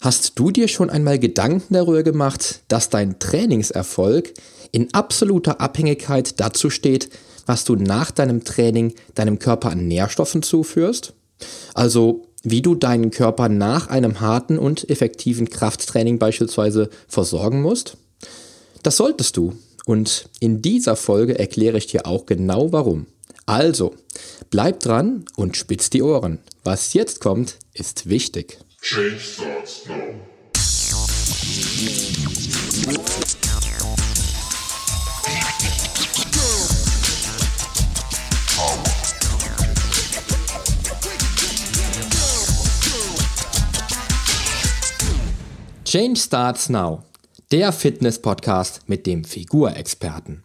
Hast du dir schon einmal Gedanken darüber gemacht, dass dein Trainingserfolg in absoluter Abhängigkeit dazu steht, was du nach deinem Training deinem Körper an Nährstoffen zuführst? Also wie du deinen Körper nach einem harten und effektiven Krafttraining beispielsweise versorgen musst? Das solltest du. Und in dieser Folge erkläre ich dir auch genau warum. Also, bleib dran und spitz die Ohren. Was jetzt kommt, ist wichtig. Change starts now. Change Starts Now, der Fitness-Podcast mit dem Figurexperten.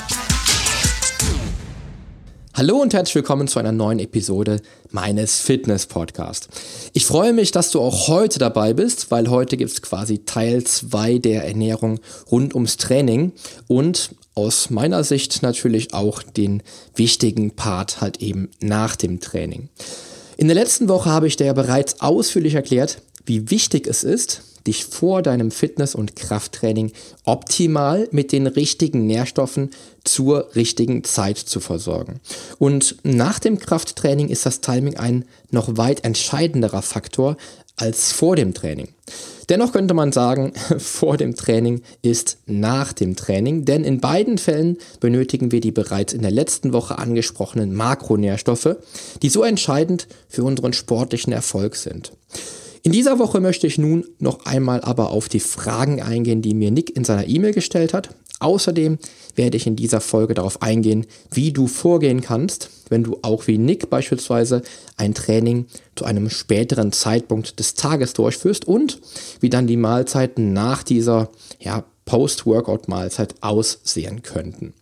Hallo und herzlich willkommen zu einer neuen Episode meines Fitness-Podcasts. Ich freue mich, dass du auch heute dabei bist, weil heute gibt es quasi Teil 2 der Ernährung rund ums Training und aus meiner Sicht natürlich auch den wichtigen Part halt eben nach dem Training. In der letzten Woche habe ich dir ja bereits ausführlich erklärt, wie wichtig es ist, dich vor deinem Fitness- und Krafttraining optimal mit den richtigen Nährstoffen zur richtigen Zeit zu versorgen. Und nach dem Krafttraining ist das Timing ein noch weit entscheidenderer Faktor als vor dem Training. Dennoch könnte man sagen, vor dem Training ist nach dem Training, denn in beiden Fällen benötigen wir die bereits in der letzten Woche angesprochenen Makronährstoffe, die so entscheidend für unseren sportlichen Erfolg sind. In dieser Woche möchte ich nun noch einmal aber auf die Fragen eingehen, die mir Nick in seiner E-Mail gestellt hat. Außerdem werde ich in dieser Folge darauf eingehen, wie du vorgehen kannst, wenn du auch wie Nick beispielsweise ein Training zu einem späteren Zeitpunkt des Tages durchführst und wie dann die Mahlzeiten nach dieser ja, Post-Workout-Mahlzeit aussehen könnten.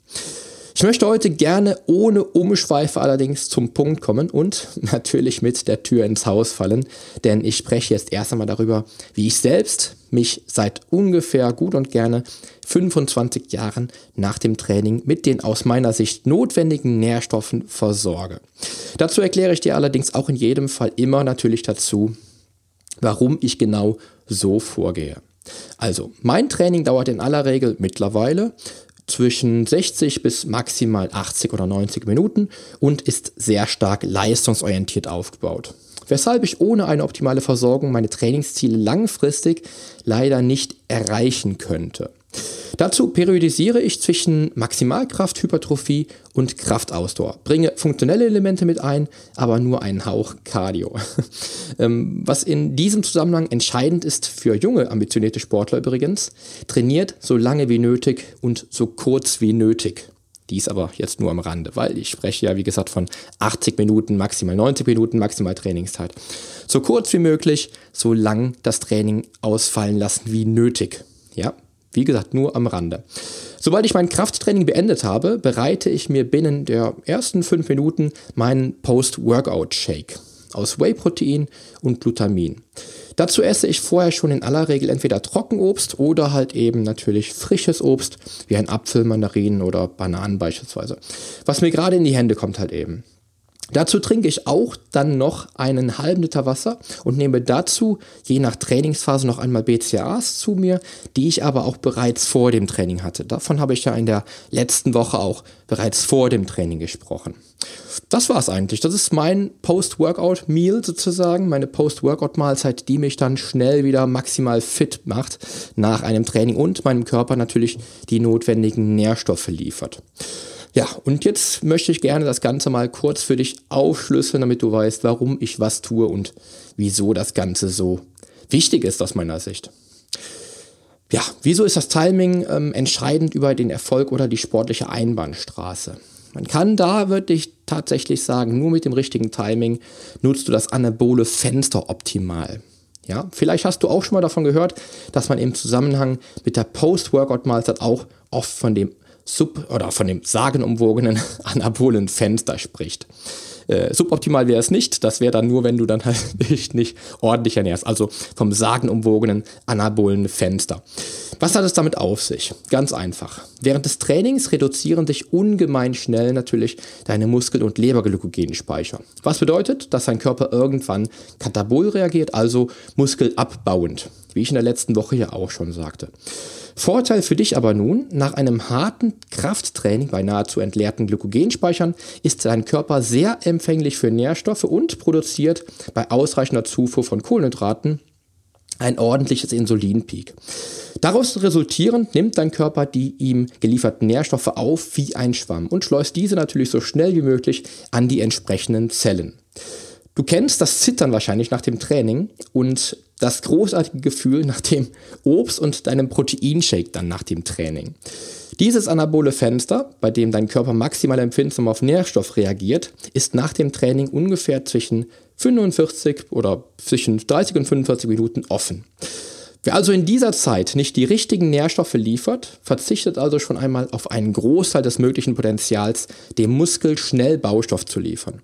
Ich möchte heute gerne ohne Umschweife allerdings zum Punkt kommen und natürlich mit der Tür ins Haus fallen, denn ich spreche jetzt erst einmal darüber, wie ich selbst mich seit ungefähr gut und gerne 25 Jahren nach dem Training mit den aus meiner Sicht notwendigen Nährstoffen versorge. Dazu erkläre ich dir allerdings auch in jedem Fall immer natürlich dazu, warum ich genau so vorgehe. Also, mein Training dauert in aller Regel mittlerweile zwischen 60 bis maximal 80 oder 90 Minuten und ist sehr stark leistungsorientiert aufgebaut. Weshalb ich ohne eine optimale Versorgung meine Trainingsziele langfristig leider nicht erreichen könnte. Dazu periodisiere ich zwischen Maximalkraft, Hypertrophie und Kraftausdauer. Bringe funktionelle Elemente mit ein, aber nur einen Hauch Cardio. Ähm, was in diesem Zusammenhang entscheidend ist für junge, ambitionierte Sportler übrigens, trainiert so lange wie nötig und so kurz wie nötig. Dies aber jetzt nur am Rande, weil ich spreche ja, wie gesagt, von 80 Minuten, maximal 90 Minuten, maximal Trainingszeit. So kurz wie möglich, so lang das Training ausfallen lassen wie nötig. Ja, wie gesagt, nur am Rande. Sobald ich mein Krafttraining beendet habe, bereite ich mir binnen der ersten fünf Minuten meinen Post-Workout-Shake aus Whey-Protein und Glutamin. Dazu esse ich vorher schon in aller Regel entweder Trockenobst oder halt eben natürlich frisches Obst, wie ein Apfel, Mandarinen oder Bananen beispielsweise. Was mir gerade in die Hände kommt halt eben. Dazu trinke ich auch dann noch einen halben Liter Wasser und nehme dazu je nach Trainingsphase noch einmal BCAAs zu mir, die ich aber auch bereits vor dem Training hatte. Davon habe ich ja in der letzten Woche auch bereits vor dem Training gesprochen. Das war es eigentlich. Das ist mein Post-Workout-Meal sozusagen, meine Post-Workout-Mahlzeit, die mich dann schnell wieder maximal fit macht nach einem Training und meinem Körper natürlich die notwendigen Nährstoffe liefert. Ja, und jetzt möchte ich gerne das Ganze mal kurz für dich aufschlüsseln, damit du weißt, warum ich was tue und wieso das Ganze so wichtig ist aus meiner Sicht. Ja, wieso ist das Timing ähm, entscheidend über den Erfolg oder die sportliche Einbahnstraße? Man kann da wirklich tatsächlich sagen, nur mit dem richtigen Timing nutzt du das anabole Fenster optimal. Ja, vielleicht hast du auch schon mal davon gehört, dass man im Zusammenhang mit der Post-Workout-Mahlzeit auch oft von dem sub- oder von dem sagenumwogenen anabolen Fenster spricht. Äh, suboptimal wäre es nicht. Das wäre dann nur, wenn du dann halt nicht, nicht ordentlich ernährst. Also vom sagenumwogenen anabolen Fenster. Was hat es damit auf sich? Ganz einfach. Während des Trainings reduzieren sich ungemein schnell natürlich deine Muskel- und Leberglykogenspeicher. Was bedeutet, dass dein Körper irgendwann katabol reagiert, also muskelabbauend, wie ich in der letzten Woche ja auch schon sagte. Vorteil für dich aber nun, nach einem harten Krafttraining bei nahezu entleerten Glykogenspeichern ist dein Körper sehr empfänglich für Nährstoffe und produziert bei ausreichender Zufuhr von Kohlenhydraten ein ordentliches Insulinpeak. Daraus resultierend nimmt dein Körper die ihm gelieferten Nährstoffe auf wie ein Schwamm und schleust diese natürlich so schnell wie möglich an die entsprechenden Zellen. Du kennst das Zittern wahrscheinlich nach dem Training und das großartige Gefühl nach dem Obst und deinem Proteinshake dann nach dem Training. Dieses anabole Fenster, bei dem dein Körper maximal empfindsam auf Nährstoff reagiert, ist nach dem Training ungefähr zwischen 45 oder zwischen 30 und 45 Minuten offen. Wer also in dieser Zeit nicht die richtigen Nährstoffe liefert, verzichtet also schon einmal auf einen Großteil des möglichen Potenzials, dem Muskel schnell Baustoff zu liefern.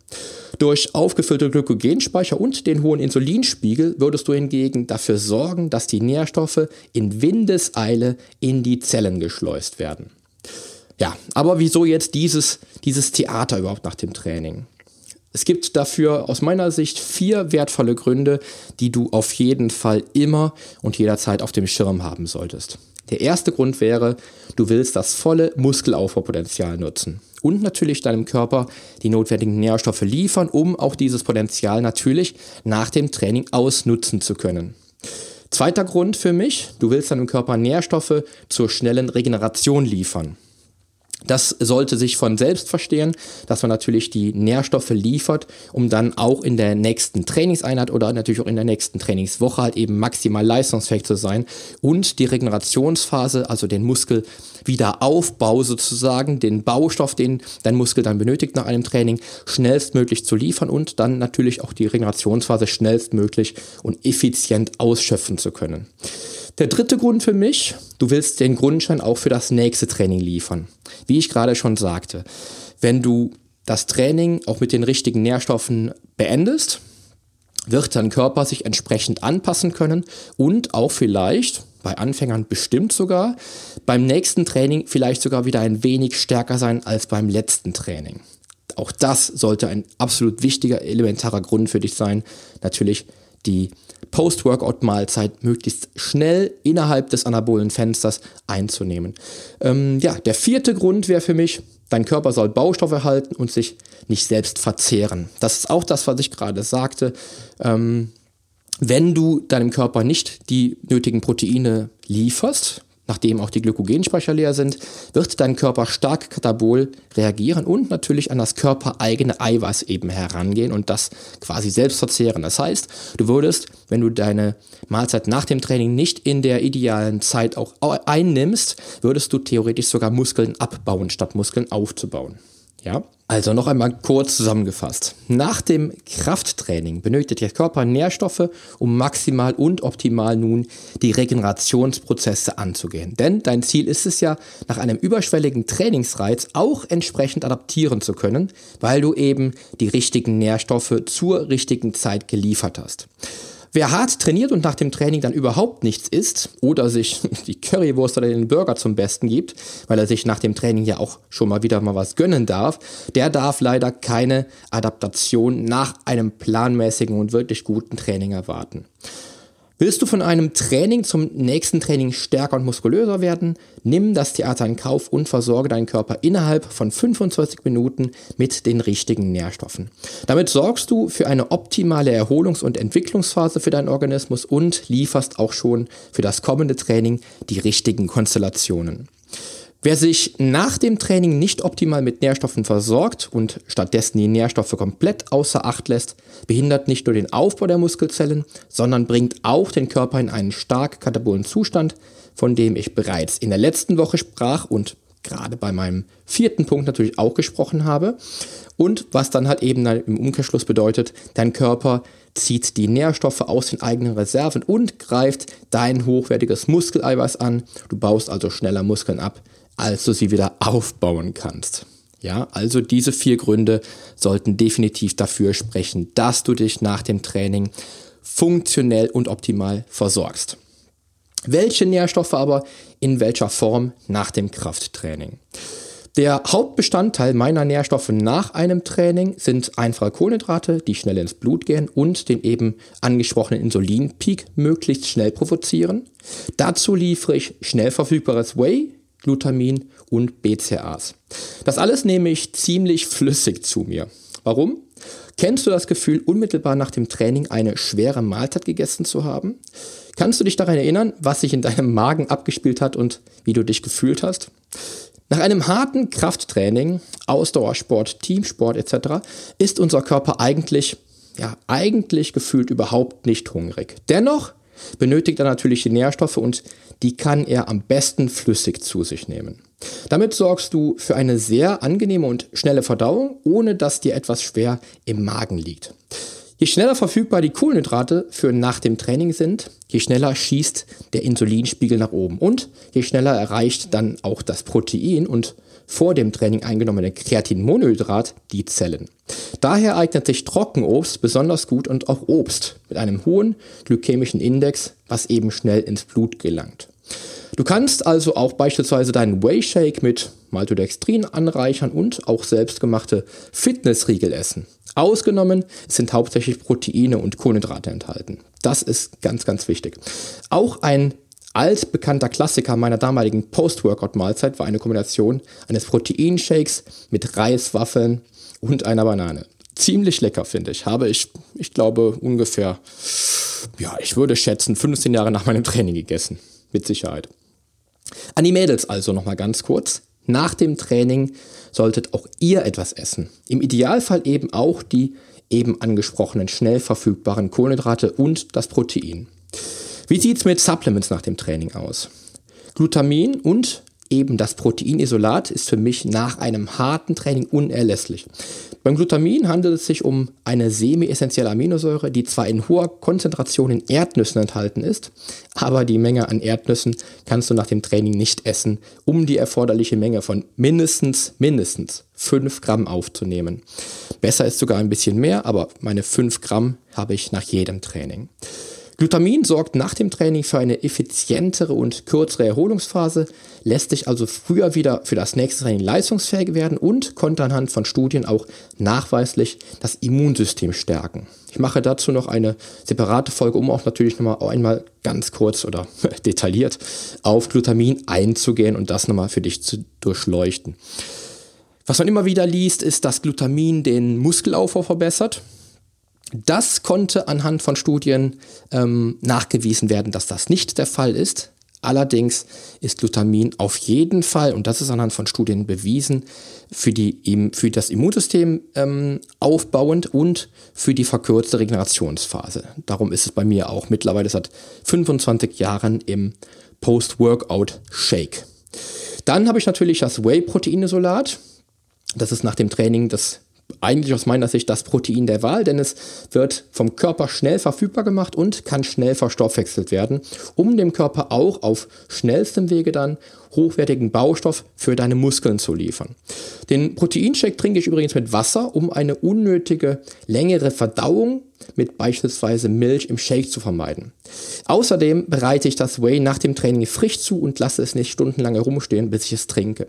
Durch aufgefüllte Glykogenspeicher und den hohen Insulinspiegel würdest du hingegen dafür sorgen, dass die Nährstoffe in Windeseile in die Zellen geschleust werden. Ja, aber wieso jetzt dieses, dieses Theater überhaupt nach dem Training? Es gibt dafür aus meiner Sicht vier wertvolle Gründe, die du auf jeden Fall immer und jederzeit auf dem Schirm haben solltest. Der erste Grund wäre, du willst das volle Muskelaufbaupotenzial nutzen und natürlich deinem Körper die notwendigen Nährstoffe liefern, um auch dieses Potenzial natürlich nach dem Training ausnutzen zu können. Zweiter Grund für mich, du willst deinem Körper Nährstoffe zur schnellen Regeneration liefern. Das sollte sich von selbst verstehen, dass man natürlich die Nährstoffe liefert, um dann auch in der nächsten Trainingseinheit oder natürlich auch in der nächsten Trainingswoche halt eben maximal leistungsfähig zu sein und die Regenerationsphase, also den Muskelwiederaufbau sozusagen, den Baustoff, den dein Muskel dann benötigt nach einem Training, schnellstmöglich zu liefern und dann natürlich auch die Regenerationsphase schnellstmöglich und effizient ausschöpfen zu können. Der dritte Grund für mich, du willst den Grundschein auch für das nächste Training liefern. Wie ich gerade schon sagte, wenn du das Training auch mit den richtigen Nährstoffen beendest, wird dein Körper sich entsprechend anpassen können und auch vielleicht, bei Anfängern bestimmt sogar, beim nächsten Training vielleicht sogar wieder ein wenig stärker sein als beim letzten Training. Auch das sollte ein absolut wichtiger, elementarer Grund für dich sein, natürlich die Post-Workout-Mahlzeit möglichst schnell innerhalb des anabolen Fensters einzunehmen. Ähm, ja, der vierte Grund wäre für mich, dein Körper soll Baustoff erhalten und sich nicht selbst verzehren. Das ist auch das, was ich gerade sagte. Ähm, wenn du deinem Körper nicht die nötigen Proteine lieferst, nachdem auch die Glykogenspeicher leer sind, wird dein Körper stark katabol reagieren und natürlich an das körpereigene Eiweiß eben herangehen und das quasi selbst verzehren. Das heißt, du würdest, wenn du deine Mahlzeit nach dem Training nicht in der idealen Zeit auch einnimmst, würdest du theoretisch sogar Muskeln abbauen, statt Muskeln aufzubauen. Ja? Also noch einmal kurz zusammengefasst. Nach dem Krafttraining benötigt der Körper Nährstoffe, um maximal und optimal nun die Regenerationsprozesse anzugehen. Denn dein Ziel ist es ja, nach einem überschwelligen Trainingsreiz auch entsprechend adaptieren zu können, weil du eben die richtigen Nährstoffe zur richtigen Zeit geliefert hast. Wer hart trainiert und nach dem Training dann überhaupt nichts isst oder sich die Currywurst oder den Burger zum Besten gibt, weil er sich nach dem Training ja auch schon mal wieder mal was gönnen darf, der darf leider keine Adaptation nach einem planmäßigen und wirklich guten Training erwarten. Willst du von einem Training zum nächsten Training stärker und muskulöser werden? Nimm das Theater in Kauf und versorge deinen Körper innerhalb von 25 Minuten mit den richtigen Nährstoffen. Damit sorgst du für eine optimale Erholungs- und Entwicklungsphase für deinen Organismus und lieferst auch schon für das kommende Training die richtigen Konstellationen. Wer sich nach dem Training nicht optimal mit Nährstoffen versorgt und stattdessen die Nährstoffe komplett außer Acht lässt, behindert nicht nur den Aufbau der Muskelzellen, sondern bringt auch den Körper in einen stark katabolen Zustand, von dem ich bereits in der letzten Woche sprach und gerade bei meinem vierten Punkt natürlich auch gesprochen habe. Und was dann halt eben im Umkehrschluss bedeutet, dein Körper zieht die Nährstoffe aus den eigenen Reserven und greift dein hochwertiges Muskeleiweiß an. Du baust also schneller Muskeln ab als du sie wieder aufbauen kannst. Ja, also diese vier Gründe sollten definitiv dafür sprechen, dass du dich nach dem Training funktionell und optimal versorgst. Welche Nährstoffe aber in welcher Form nach dem Krafttraining? Der Hauptbestandteil meiner Nährstoffe nach einem Training sind einfache Kohlenhydrate, die schnell ins Blut gehen und den eben angesprochenen Insulinpeak möglichst schnell provozieren. Dazu liefere ich schnell verfügbares Whey, Glutamin und BCAAs. Das alles nehme ich ziemlich flüssig zu mir. Warum? Kennst du das Gefühl, unmittelbar nach dem Training eine schwere Mahlzeit gegessen zu haben? Kannst du dich daran erinnern, was sich in deinem Magen abgespielt hat und wie du dich gefühlt hast? Nach einem harten Krafttraining, Ausdauersport, Teamsport etc. ist unser Körper eigentlich, ja, eigentlich gefühlt überhaupt nicht hungrig. Dennoch benötigt er natürlich die Nährstoffe und die kann er am besten flüssig zu sich nehmen. Damit sorgst du für eine sehr angenehme und schnelle Verdauung, ohne dass dir etwas schwer im Magen liegt. Je schneller verfügbar die Kohlenhydrate für nach dem Training sind, je schneller schießt der Insulinspiegel nach oben und je schneller erreicht dann auch das Protein und vor dem Training eingenommene Kreatinmonohydrat die Zellen. Daher eignet sich Trockenobst besonders gut und auch Obst mit einem hohen glykämischen Index, was eben schnell ins Blut gelangt. Du kannst also auch beispielsweise deinen Whey Shake mit Maltodextrin anreichern und auch selbstgemachte Fitnessriegel essen. Ausgenommen sind hauptsächlich Proteine und Kohlenhydrate enthalten. Das ist ganz, ganz wichtig. Auch ein altbekannter Klassiker meiner damaligen Post-Workout-Mahlzeit war eine Kombination eines Proteinshakes mit Reiswaffeln und einer Banane. Ziemlich lecker, finde ich. Habe ich, ich glaube, ungefähr, ja, ich würde schätzen, 15 Jahre nach meinem Training gegessen. Mit Sicherheit. An die Mädels also nochmal ganz kurz. Nach dem Training solltet auch ihr etwas essen. Im Idealfall eben auch die eben angesprochenen schnell verfügbaren Kohlenhydrate und das Protein. Wie sieht es mit Supplements nach dem Training aus? Glutamin und eben das Proteinisolat ist für mich nach einem harten Training unerlässlich. Beim Glutamin handelt es sich um eine semi-essentielle Aminosäure, die zwar in hoher Konzentration in Erdnüssen enthalten ist, aber die Menge an Erdnüssen kannst du nach dem Training nicht essen, um die erforderliche Menge von mindestens, mindestens 5 Gramm aufzunehmen. Besser ist sogar ein bisschen mehr, aber meine 5 Gramm habe ich nach jedem Training. Glutamin sorgt nach dem Training für eine effizientere und kürzere Erholungsphase, lässt sich also früher wieder für das nächste Training leistungsfähig werden und konnte anhand von Studien auch nachweislich das Immunsystem stärken. Ich mache dazu noch eine separate Folge, um auch natürlich nochmal einmal ganz kurz oder detailliert auf Glutamin einzugehen und das nochmal für dich zu durchleuchten. Was man immer wieder liest, ist, dass Glutamin den Muskelaufbau verbessert. Das konnte anhand von Studien ähm, nachgewiesen werden, dass das nicht der Fall ist. Allerdings ist Glutamin auf jeden Fall, und das ist anhand von Studien bewiesen, für, die, für das Immunsystem ähm, aufbauend und für die verkürzte Regenerationsphase. Darum ist es bei mir auch mittlerweile seit 25 Jahren im Post-Workout-Shake. Dann habe ich natürlich das Whey-Proteinisolat. Das ist nach dem Training das eigentlich aus meiner Sicht das Protein der Wahl, denn es wird vom Körper schnell verfügbar gemacht und kann schnell verstoffwechselt werden, um dem Körper auch auf schnellstem Wege dann hochwertigen Baustoff für deine Muskeln zu liefern. Den Proteinshake trinke ich übrigens mit Wasser, um eine unnötige längere Verdauung mit beispielsweise Milch im Shake zu vermeiden. Außerdem bereite ich das Whey nach dem Training frisch zu und lasse es nicht stundenlang herumstehen, bis ich es trinke.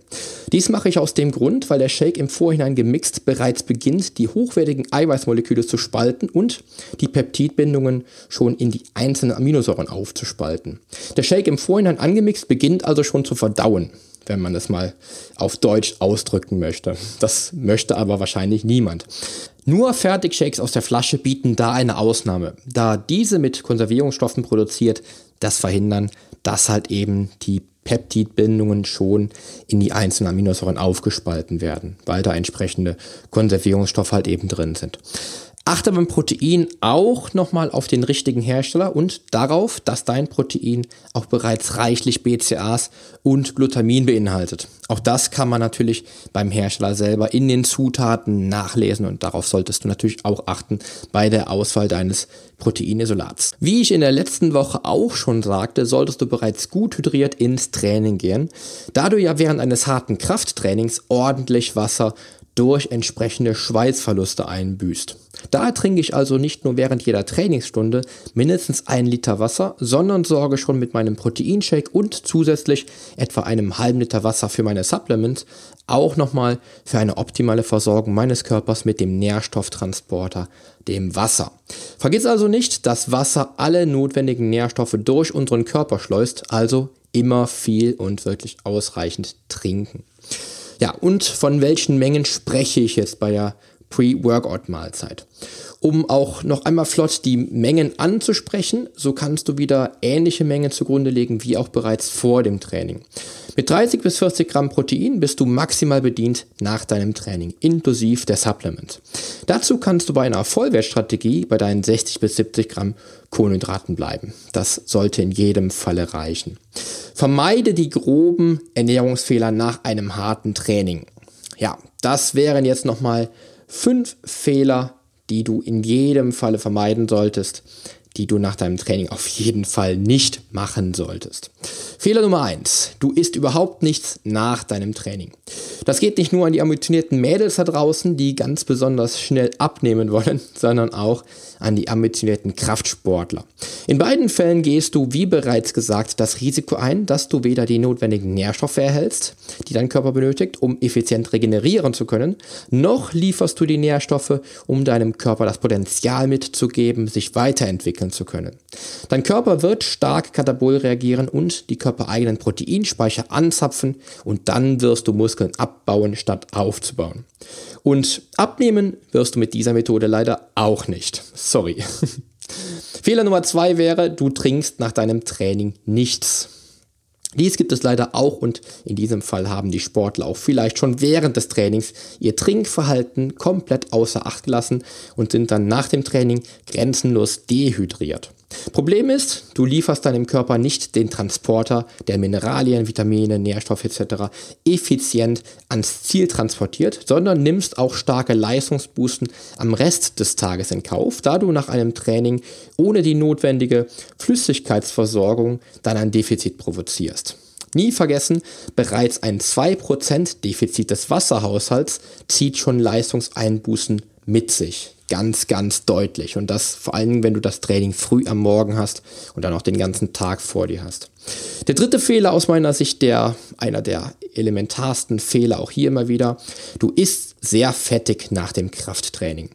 Dies mache ich aus dem Grund, weil der Shake im Vorhinein gemixt bereits beginnt, die hochwertigen Eiweißmoleküle zu spalten und die Peptidbindungen schon in die einzelnen Aminosäuren aufzuspalten. Der Shake im Vorhinein angemixt beginnt also schon zu verdauen wenn man das mal auf Deutsch ausdrücken möchte. Das möchte aber wahrscheinlich niemand. Nur Fertigshakes aus der Flasche bieten da eine Ausnahme, da diese mit Konservierungsstoffen produziert, das verhindern, dass halt eben die Peptidbindungen schon in die einzelnen Aminosäuren aufgespalten werden, weil da entsprechende Konservierungsstoffe halt eben drin sind. Achte beim Protein auch nochmal auf den richtigen Hersteller und darauf, dass dein Protein auch bereits reichlich BCAAs und Glutamin beinhaltet. Auch das kann man natürlich beim Hersteller selber in den Zutaten nachlesen und darauf solltest du natürlich auch achten bei der Auswahl deines Proteinisolats. Wie ich in der letzten Woche auch schon sagte, solltest du bereits gut hydriert ins Training gehen, da du ja während eines harten Krafttrainings ordentlich Wasser durch entsprechende Schweißverluste einbüßt. Da trinke ich also nicht nur während jeder Trainingsstunde mindestens ein Liter Wasser, sondern sorge schon mit meinem Proteinshake und zusätzlich etwa einem halben Liter Wasser für meine Supplements auch nochmal für eine optimale Versorgung meines Körpers mit dem Nährstofftransporter, dem Wasser. Vergiss also nicht, dass Wasser alle notwendigen Nährstoffe durch unseren Körper schleust, also immer viel und wirklich ausreichend trinken. Ja, und von welchen Mengen spreche ich jetzt bei der Pre-Workout-Mahlzeit? Um auch noch einmal flott die Mengen anzusprechen, so kannst du wieder ähnliche Mengen zugrunde legen wie auch bereits vor dem Training. Mit 30 bis 40 Gramm Protein bist du maximal bedient nach deinem Training, inklusive der Supplement. Dazu kannst du bei einer Vollwertstrategie bei deinen 60 bis 70 Gramm Kohlenhydraten bleiben. Das sollte in jedem Falle reichen. Vermeide die groben Ernährungsfehler nach einem harten Training. Ja, das wären jetzt nochmal fünf Fehler, die du in jedem Falle vermeiden solltest, die du nach deinem Training auf jeden Fall nicht machen solltest. Fehler Nummer eins: Du isst überhaupt nichts nach deinem Training. Das geht nicht nur an die ambitionierten Mädels da draußen, die ganz besonders schnell abnehmen wollen, sondern auch an die ambitionierten Kraftsportler. In beiden Fällen gehst du, wie bereits gesagt, das Risiko ein, dass du weder die notwendigen Nährstoffe erhältst, die dein Körper benötigt, um effizient regenerieren zu können, noch lieferst du die Nährstoffe, um deinem Körper das Potenzial mitzugeben, sich weiterentwickeln zu können. Dein Körper wird stark katabol reagieren und die körpereigenen Proteinspeicher anzapfen und dann wirst du Muskeln abbauen, statt aufzubauen. Und abnehmen wirst du mit dieser Methode leider auch nicht. Sorry. Fehler Nummer zwei wäre, du trinkst nach deinem Training nichts. Dies gibt es leider auch und in diesem Fall haben die Sportler auch vielleicht schon während des Trainings ihr Trinkverhalten komplett außer Acht gelassen und sind dann nach dem Training grenzenlos dehydriert. Problem ist, du lieferst deinem Körper nicht den Transporter, der Mineralien, Vitamine, Nährstoffe etc. effizient ans Ziel transportiert, sondern nimmst auch starke Leistungsboosten am Rest des Tages in Kauf, da du nach einem Training ohne die notwendige Flüssigkeitsversorgung dann ein Defizit provozierst. Nie vergessen, bereits ein 2% Defizit des Wasserhaushalts zieht schon Leistungseinbußen mit sich ganz, ganz deutlich. Und das vor allem, wenn du das Training früh am Morgen hast und dann auch den ganzen Tag vor dir hast. Der dritte Fehler aus meiner Sicht, der einer der elementarsten Fehler auch hier immer wieder, du isst sehr fettig nach dem Krafttraining.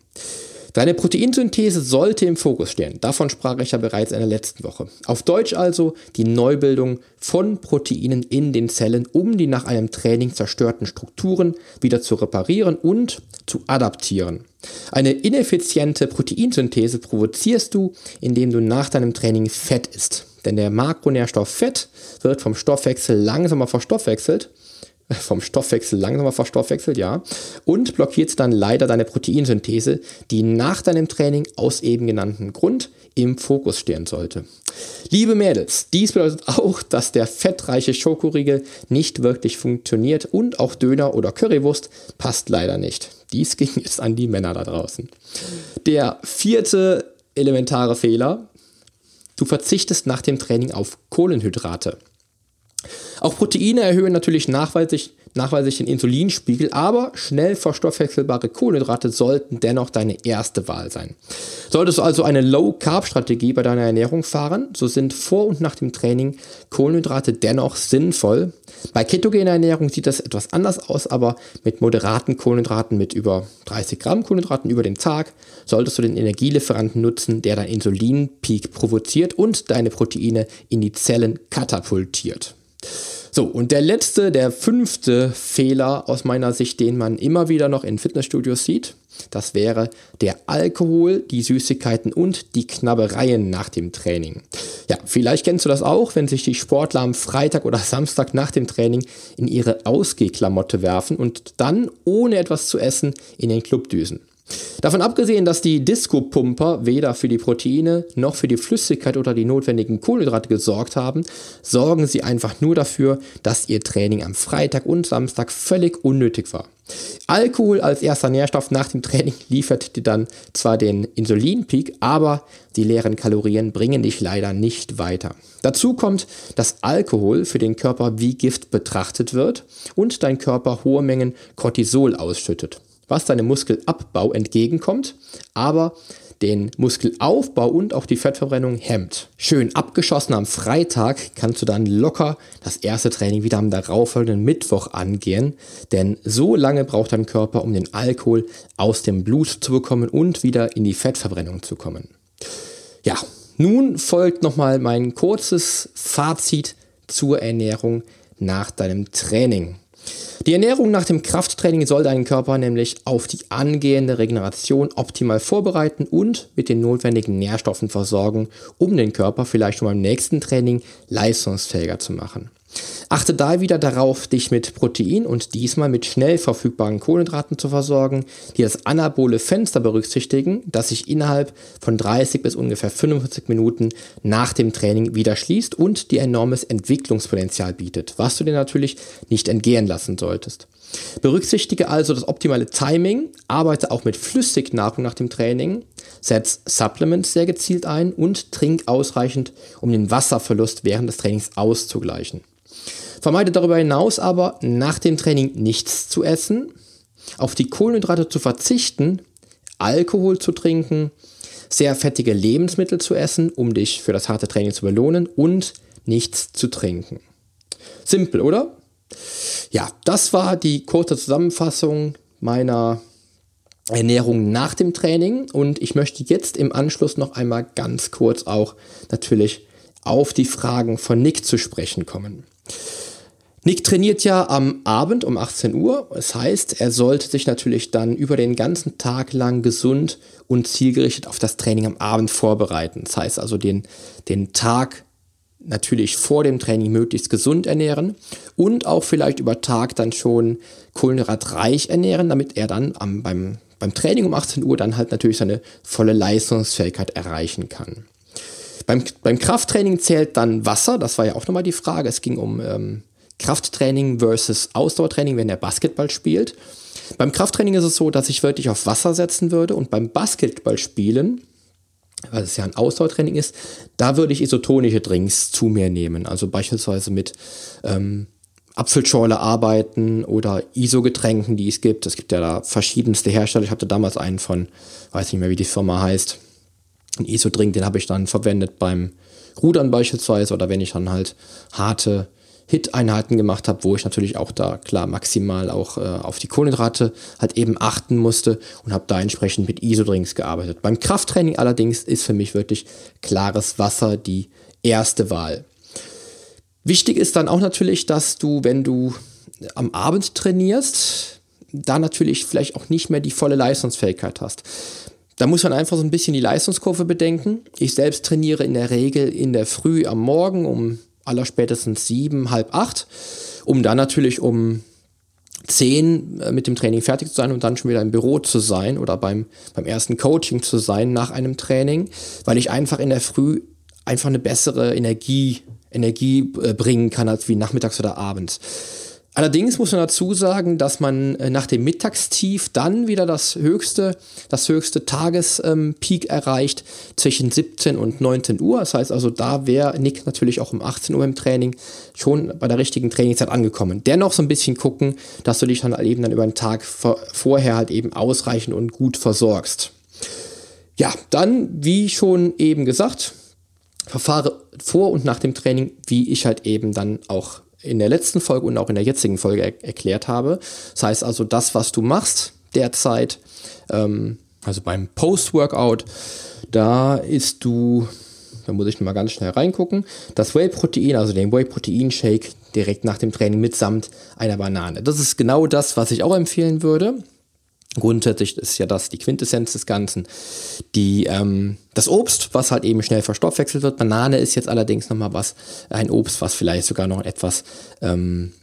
Deine Proteinsynthese sollte im Fokus stehen. Davon sprach ich ja bereits in der letzten Woche. Auf Deutsch also die Neubildung von Proteinen in den Zellen, um die nach einem Training zerstörten Strukturen wieder zu reparieren und zu adaptieren. Eine ineffiziente Proteinsynthese provozierst du, indem du nach deinem Training Fett isst. Denn der Makronährstoff Fett wird vom Stoffwechsel langsamer verstoffwechselt vom Stoffwechsel langsamer verstoffwechselt, ja, und blockiert dann leider deine Proteinsynthese, die nach deinem Training aus eben genannten Grund im Fokus stehen sollte. Liebe Mädels, dies bedeutet auch, dass der fettreiche Schokoriegel nicht wirklich funktioniert und auch Döner oder Currywurst passt leider nicht. Dies ging jetzt an die Männer da draußen. Der vierte elementare Fehler, du verzichtest nach dem Training auf Kohlenhydrate. Auch Proteine erhöhen natürlich nachweislich, nachweislich den Insulinspiegel, aber schnell verstoffwechselbare Kohlenhydrate sollten dennoch deine erste Wahl sein. Solltest du also eine Low-Carb-Strategie bei deiner Ernährung fahren, so sind vor und nach dem Training Kohlenhydrate dennoch sinnvoll. Bei ketogener Ernährung sieht das etwas anders aus, aber mit moderaten Kohlenhydraten, mit über 30 Gramm Kohlenhydraten über den Tag, solltest du den Energielieferanten nutzen, der dein Insulinpeak provoziert und deine Proteine in die Zellen katapultiert. So, und der letzte, der fünfte Fehler aus meiner Sicht, den man immer wieder noch in Fitnessstudios sieht, das wäre der Alkohol, die Süßigkeiten und die Knabbereien nach dem Training. Ja, vielleicht kennst du das auch, wenn sich die Sportler am Freitag oder Samstag nach dem Training in ihre Ausgehklamotte werfen und dann ohne etwas zu essen in den Club düsen. Davon abgesehen, dass die Disco-Pumper weder für die Proteine noch für die Flüssigkeit oder die notwendigen Kohlenhydrate gesorgt haben, sorgen sie einfach nur dafür, dass ihr Training am Freitag und Samstag völlig unnötig war. Alkohol als erster Nährstoff nach dem Training liefert dir dann zwar den Insulinpeak, aber die leeren Kalorien bringen dich leider nicht weiter. Dazu kommt, dass Alkohol für den Körper wie Gift betrachtet wird und dein Körper hohe Mengen Cortisol ausschüttet was deinem Muskelabbau entgegenkommt, aber den Muskelaufbau und auch die Fettverbrennung hemmt. Schön abgeschossen am Freitag kannst du dann locker das erste Training wieder am darauffolgenden Mittwoch angehen, denn so lange braucht dein Körper, um den Alkohol aus dem Blut zu bekommen und wieder in die Fettverbrennung zu kommen. Ja, nun folgt nochmal mein kurzes Fazit zur Ernährung nach deinem Training. Die Ernährung nach dem Krafttraining soll deinen Körper nämlich auf die angehende Regeneration optimal vorbereiten und mit den notwendigen Nährstoffen versorgen, um den Körper vielleicht schon beim nächsten Training leistungsfähiger zu machen. Achte da wieder darauf, dich mit Protein und diesmal mit schnell verfügbaren Kohlenhydraten zu versorgen, die das anabole Fenster berücksichtigen, das sich innerhalb von 30 bis ungefähr 45 Minuten nach dem Training wieder schließt und dir enormes Entwicklungspotenzial bietet, was du dir natürlich nicht entgehen lassen solltest. Berücksichtige also das optimale Timing, arbeite auch mit Flüssignahrung nach dem Training, setz Supplements sehr gezielt ein und trink ausreichend, um den Wasserverlust während des Trainings auszugleichen. Vermeide darüber hinaus aber, nach dem Training nichts zu essen, auf die Kohlenhydrate zu verzichten, Alkohol zu trinken, sehr fettige Lebensmittel zu essen, um dich für das harte Training zu belohnen und nichts zu trinken. Simpel, oder? Ja, das war die kurze Zusammenfassung meiner Ernährung nach dem Training und ich möchte jetzt im Anschluss noch einmal ganz kurz auch natürlich auf die Fragen von Nick zu sprechen kommen. Nick trainiert ja am Abend um 18 Uhr. Das heißt, er sollte sich natürlich dann über den ganzen Tag lang gesund und zielgerichtet auf das Training am Abend vorbereiten. Das heißt also den, den Tag natürlich vor dem Training möglichst gesund ernähren und auch vielleicht über Tag dann schon kohlenhydratreich ernähren, damit er dann am, beim, beim Training um 18 Uhr dann halt natürlich seine volle Leistungsfähigkeit erreichen kann. Beim, beim Krafttraining zählt dann Wasser, das war ja auch nochmal die Frage. Es ging um ähm, Krafttraining versus Ausdauertraining, wenn er Basketball spielt. Beim Krafttraining ist es so, dass ich wirklich auf Wasser setzen würde und beim Basketballspielen, weil es ja ein Ausdauertraining ist, da würde ich isotonische Drinks zu mir nehmen. Also beispielsweise mit ähm, Apfelschorle arbeiten oder ISO-Getränken, die es gibt. Es gibt ja da verschiedenste Hersteller. Ich hatte damals einen von, weiß nicht mehr, wie die Firma heißt. Ein ISO-Drink, den habe ich dann verwendet beim Rudern beispielsweise oder wenn ich dann halt harte Hit-Einheiten gemacht habe, wo ich natürlich auch da klar maximal auch äh, auf die Kohlenhydrate halt eben achten musste und habe da entsprechend mit Isodrinks gearbeitet. Beim Krafttraining allerdings ist für mich wirklich klares Wasser die erste Wahl. Wichtig ist dann auch natürlich, dass du, wenn du am Abend trainierst, da natürlich vielleicht auch nicht mehr die volle Leistungsfähigkeit hast. Da muss man einfach so ein bisschen die Leistungskurve bedenken. Ich selbst trainiere in der Regel in der Früh am Morgen um allerspätestens sieben, halb acht, um dann natürlich um zehn äh, mit dem Training fertig zu sein und dann schon wieder im Büro zu sein oder beim, beim ersten Coaching zu sein nach einem Training, weil ich einfach in der Früh einfach eine bessere Energie, Energie äh, bringen kann als wie nachmittags oder abends. Allerdings muss man dazu sagen, dass man äh, nach dem Mittagstief dann wieder das höchste, das höchste Tagespeak ähm, erreicht zwischen 17 und 19 Uhr. Das heißt also, da wäre Nick natürlich auch um 18 Uhr im Training schon bei der richtigen Trainingszeit angekommen. Dennoch so ein bisschen gucken, dass du dich dann halt eben dann über den Tag vorher halt eben ausreichend und gut versorgst. Ja, dann, wie schon eben gesagt, verfahre vor und nach dem Training, wie ich halt eben dann auch in der letzten Folge und auch in der jetzigen Folge er erklärt habe. Das heißt also, das, was du machst derzeit, ähm, also beim Post-Workout, da ist du, da muss ich mal ganz schnell reingucken, das Whey-Protein, also den Whey-Protein-Shake direkt nach dem Training mitsamt einer Banane. Das ist genau das, was ich auch empfehlen würde. Grundsätzlich ist ja das die Quintessenz des Ganzen. Die, ähm, das Obst, was halt eben schnell verstoffwechselt wird. Banane ist jetzt allerdings nochmal was, ein Obst, was vielleicht sogar noch etwas ähm,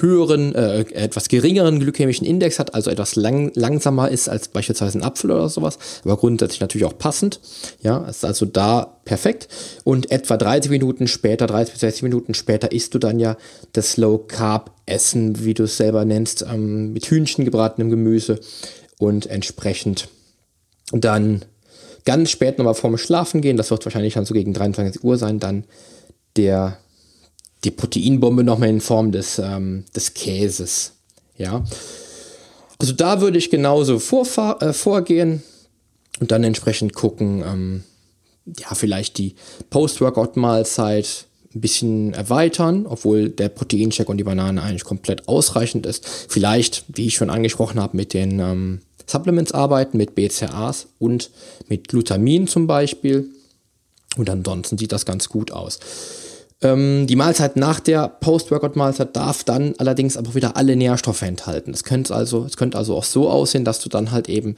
höheren, äh, etwas geringeren glykämischen Index hat, also etwas lang, langsamer ist als beispielsweise ein Apfel oder sowas, aber grundsätzlich natürlich auch passend. Ja, ist also da perfekt. Und etwa 30 Minuten später, 30 bis 60 Minuten später isst du dann ja das Low Carb Essen, wie du es selber nennst, ähm, mit Hühnchen gebratenem Gemüse und entsprechend dann ganz spät nochmal vorm Schlafen gehen, das wird wahrscheinlich dann so gegen 23 Uhr sein, dann der, die Proteinbombe nochmal in Form des, ähm, des Käses. Ja. Also da würde ich genauso äh, vorgehen und dann entsprechend gucken, ähm, ja, vielleicht die Post-Workout-Mahlzeit ein bisschen erweitern, obwohl der Proteincheck und die Banane eigentlich komplett ausreichend ist. Vielleicht, wie ich schon angesprochen habe, mit den ähm, Supplements arbeiten, mit BCAAs und mit Glutamin zum Beispiel. Und ansonsten sieht das ganz gut aus. Ähm, die Mahlzeit nach der Post-Workout-Mahlzeit darf dann allerdings aber wieder alle Nährstoffe enthalten. Es könnte also, es also auch so aussehen, dass du dann halt eben,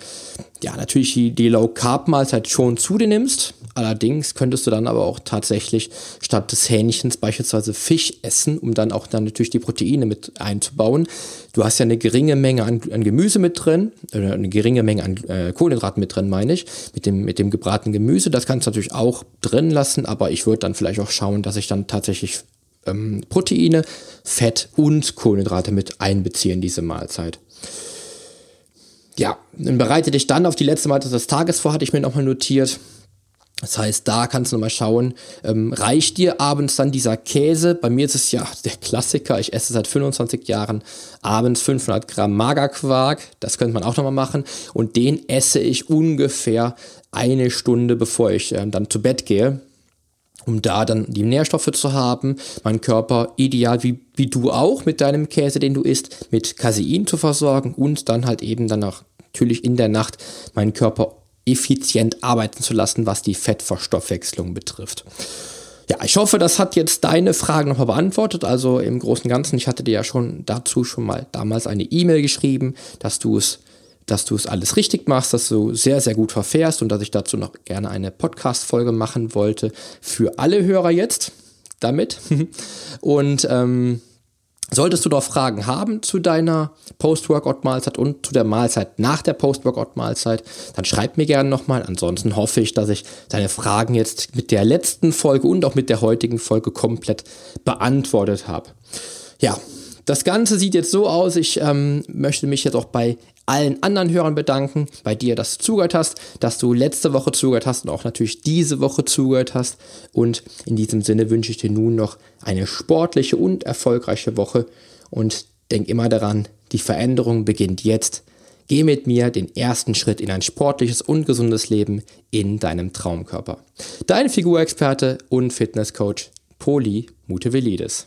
ja, natürlich die, die Low-Carb-Mahlzeit schon zu dir nimmst. Allerdings könntest du dann aber auch tatsächlich statt des Hähnchens beispielsweise Fisch essen, um dann auch dann natürlich die Proteine mit einzubauen. Du hast ja eine geringe Menge an, an Gemüse mit drin, oder eine geringe Menge an äh, Kohlenhydraten mit drin, meine ich, mit dem, mit dem gebratenen Gemüse. Das kannst du natürlich auch drin lassen, aber ich würde dann vielleicht auch schauen, dass ich dann tatsächlich ähm, Proteine, Fett und Kohlenhydrate mit einbeziehe in diese Mahlzeit. Ja, dann bereite dich dann auf die letzte Mahlzeit des Tages vor, hatte ich mir nochmal notiert. Das heißt, da kannst du nochmal schauen, ähm, reicht dir abends dann dieser Käse? Bei mir ist es ja der Klassiker, ich esse seit 25 Jahren abends 500 Gramm Magerquark, das könnte man auch nochmal machen und den esse ich ungefähr eine Stunde, bevor ich äh, dann zu Bett gehe um da dann die Nährstoffe zu haben, meinen Körper ideal wie, wie du auch mit deinem Käse, den du isst, mit Casein zu versorgen und dann halt eben dann auch natürlich in der Nacht meinen Körper effizient arbeiten zu lassen, was die Fettverstoffwechslung betrifft. Ja, ich hoffe, das hat jetzt deine Fragen nochmal beantwortet. Also im Großen und Ganzen, ich hatte dir ja schon dazu schon mal damals eine E-Mail geschrieben, dass du es dass du es alles richtig machst, dass du sehr, sehr gut verfährst und dass ich dazu noch gerne eine Podcast-Folge machen wollte für alle Hörer jetzt damit. und ähm, solltest du doch Fragen haben zu deiner Post-Workout-Mahlzeit und zu der Mahlzeit nach der Post-Workout-Mahlzeit, dann schreib mir gerne nochmal. Ansonsten hoffe ich, dass ich deine Fragen jetzt mit der letzten Folge und auch mit der heutigen Folge komplett beantwortet habe. Ja, das Ganze sieht jetzt so aus. Ich ähm, möchte mich jetzt auch bei allen anderen Hörern bedanken, bei dir, dass du zugehört hast, dass du letzte Woche zugehört hast und auch natürlich diese Woche zugehört hast. Und in diesem Sinne wünsche ich dir nun noch eine sportliche und erfolgreiche Woche und denk immer daran, die Veränderung beginnt jetzt. Geh mit mir den ersten Schritt in ein sportliches und gesundes Leben in deinem Traumkörper. Dein Figurexperte und Fitnesscoach Poli Mutevelidis.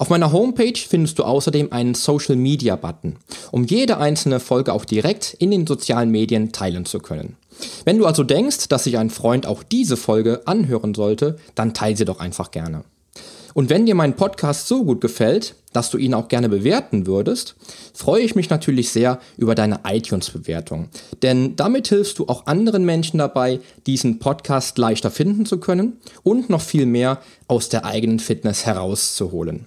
Auf meiner Homepage findest du außerdem einen Social Media Button, um jede einzelne Folge auch direkt in den sozialen Medien teilen zu können. Wenn du also denkst, dass sich ein Freund auch diese Folge anhören sollte, dann teile sie doch einfach gerne. Und wenn dir mein Podcast so gut gefällt, dass du ihn auch gerne bewerten würdest, freue ich mich natürlich sehr über deine iTunes-Bewertung. Denn damit hilfst du auch anderen Menschen dabei, diesen Podcast leichter finden zu können und noch viel mehr aus der eigenen Fitness herauszuholen.